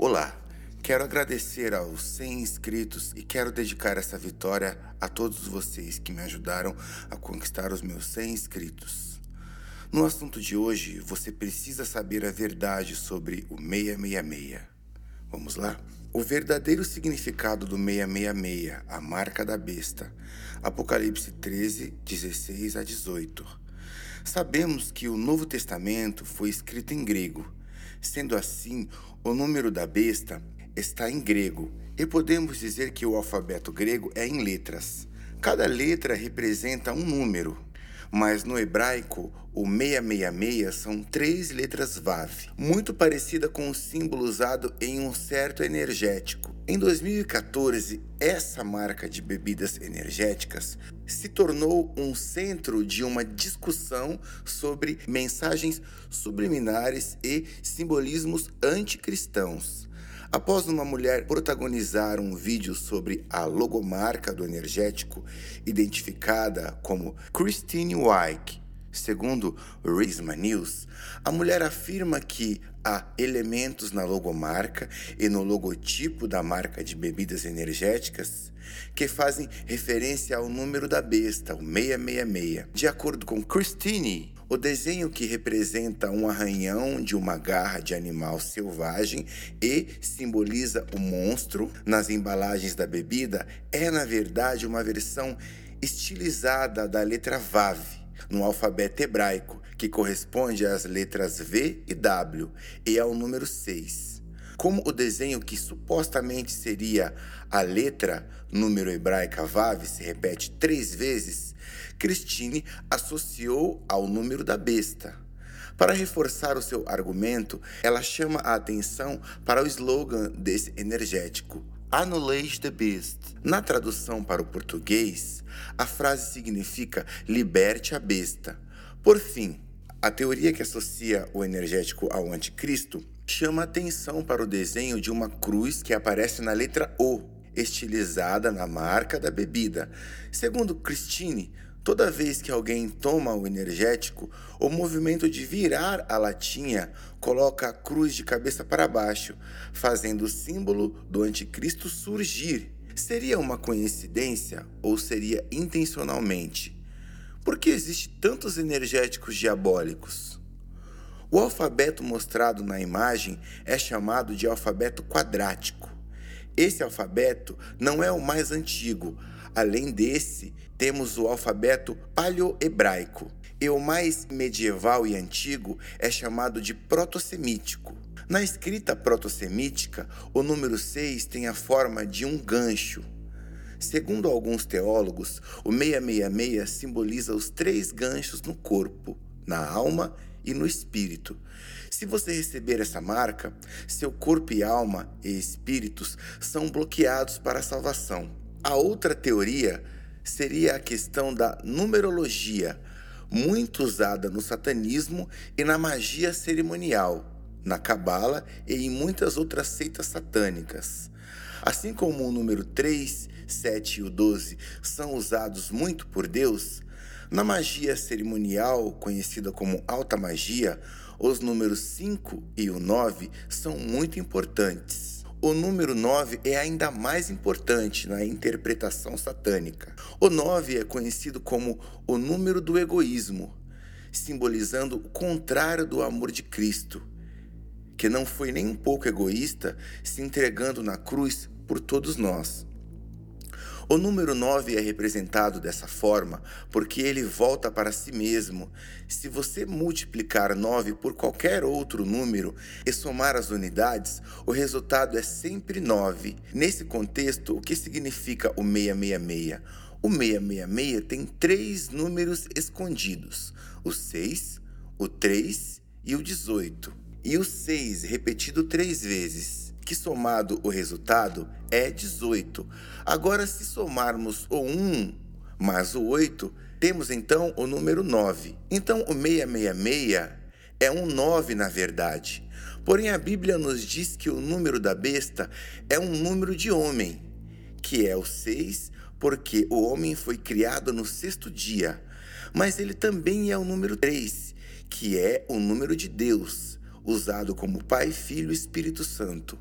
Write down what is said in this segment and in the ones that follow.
Olá, quero agradecer aos 100 inscritos e quero dedicar essa vitória a todos vocês que me ajudaram a conquistar os meus 100 inscritos. No assunto de hoje, você precisa saber a verdade sobre o 666. Vamos lá? O verdadeiro significado do 666, a marca da besta. Apocalipse 13, 16 a 18. Sabemos que o Novo Testamento foi escrito em grego. Sendo assim, o número da besta está em grego e podemos dizer que o alfabeto grego é em letras. Cada letra representa um número, mas no hebraico o 666 são três letras Vav, muito parecida com o símbolo usado em um certo energético. Em 2014, essa marca de bebidas energéticas se tornou um centro de uma discussão sobre mensagens subliminares e simbolismos anticristãos. Após uma mulher protagonizar um vídeo sobre a logomarca do energético, identificada como Christine Wyke, segundo Risma News, a mulher afirma que há elementos na logomarca e no logotipo da marca de bebidas energéticas que fazem referência ao número da besta, o 666. De acordo com Christine, o desenho que representa um arranhão de uma garra de animal selvagem e simboliza o monstro nas embalagens da bebida é, na verdade, uma versão estilizada da letra Vav no alfabeto hebraico, que corresponde às letras V e W e ao número 6. Como o desenho que supostamente seria a letra número hebraica Vav se repete três vezes, Christine associou ao número da besta. Para reforçar o seu argumento, ela chama a atenção para o slogan desse energético: Annulate the Beast. Na tradução para o português, a frase significa liberte a besta. Por fim, a teoria que associa o energético ao anticristo chama atenção para o desenho de uma cruz que aparece na letra O, estilizada na marca da bebida. Segundo Christine, Toda vez que alguém toma o energético, o movimento de virar a latinha coloca a cruz de cabeça para baixo, fazendo o símbolo do anticristo surgir. Seria uma coincidência ou seria intencionalmente? Por que existe tantos energéticos diabólicos? O alfabeto mostrado na imagem é chamado de alfabeto quadrático. Esse alfabeto não é o mais antigo, Além desse, temos o alfabeto paleohebraico, e o mais medieval e antigo é chamado de proto-semítico. Na escrita proto-semítica, o número 6 tem a forma de um gancho. Segundo alguns teólogos, o 666 simboliza os três ganchos no corpo, na alma e no espírito. Se você receber essa marca, seu corpo e alma e espíritos são bloqueados para a salvação. A outra teoria seria a questão da numerologia, muito usada no satanismo e na magia cerimonial, na cabala e em muitas outras seitas satânicas. Assim como o número 3, 7 e o 12 são usados muito por Deus, na magia cerimonial, conhecida como alta magia, os números 5 e o 9 são muito importantes. O número 9 é ainda mais importante na interpretação satânica. O 9 é conhecido como o número do egoísmo, simbolizando o contrário do amor de Cristo, que não foi nem um pouco egoísta, se entregando na cruz por todos nós. O número 9 é representado dessa forma porque ele volta para si mesmo. Se você multiplicar 9 por qualquer outro número e somar as unidades, o resultado é sempre 9. Nesse contexto, o que significa o 666? O 666 tem três números escondidos: o 6, o 3 e o 18. E o 6 repetido três vezes que somado o resultado é 18. Agora, se somarmos o 1 mais o 8, temos então o número 9. Então, o 666 é um 9 na verdade. Porém, a Bíblia nos diz que o número da besta é um número de homem, que é o 6, porque o homem foi criado no sexto dia. Mas ele também é o número 3, que é o número de Deus, usado como Pai, Filho e Espírito Santo.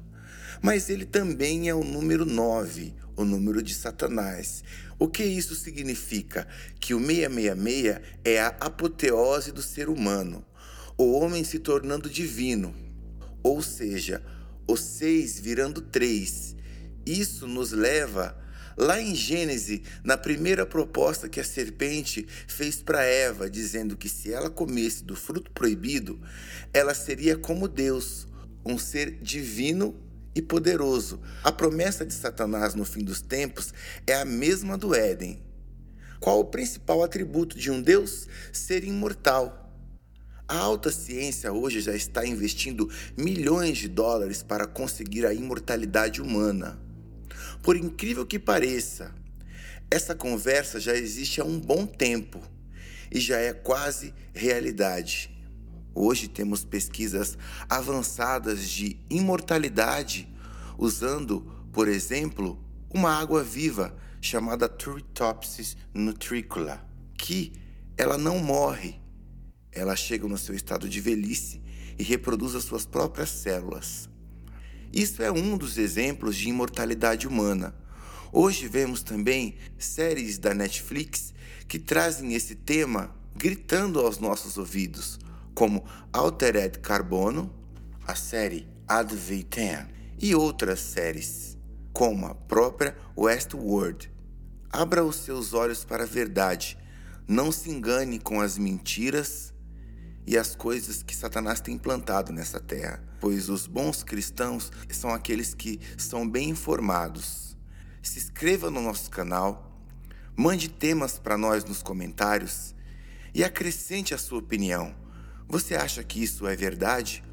Mas ele também é o número 9, o número de Satanás. O que isso significa? Que o 666 é a apoteose do ser humano, o homem se tornando divino, ou seja, o 6 virando 3. Isso nos leva lá em Gênesis, na primeira proposta que a serpente fez para Eva, dizendo que se ela comesse do fruto proibido, ela seria como Deus, um ser divino e poderoso. A promessa de Satanás no fim dos tempos é a mesma do Éden. Qual o principal atributo de um Deus? Ser imortal. A alta ciência hoje já está investindo milhões de dólares para conseguir a imortalidade humana. Por incrível que pareça, essa conversa já existe há um bom tempo e já é quase realidade. Hoje temos pesquisas avançadas de imortalidade usando, por exemplo, uma água viva chamada Turritopsis nutricula, que ela não morre, ela chega no seu estado de velhice e reproduz as suas próprias células. Isso é um dos exemplos de imortalidade humana. Hoje vemos também séries da Netflix que trazem esse tema gritando aos nossos ouvidos, como Altered Carbono, a série Ad e outras séries, como a própria Westworld. Abra os seus olhos para a verdade, não se engane com as mentiras e as coisas que Satanás tem implantado nessa terra, pois os bons cristãos são aqueles que são bem informados. Se inscreva no nosso canal, mande temas para nós nos comentários e acrescente a sua opinião. Você acha que isso é verdade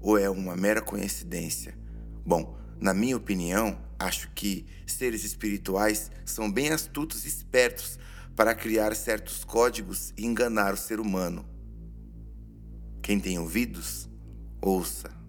ou é uma mera coincidência? Bom, na minha opinião, acho que seres espirituais são bem astutos e espertos para criar certos códigos e enganar o ser humano. Quem tem ouvidos, ouça.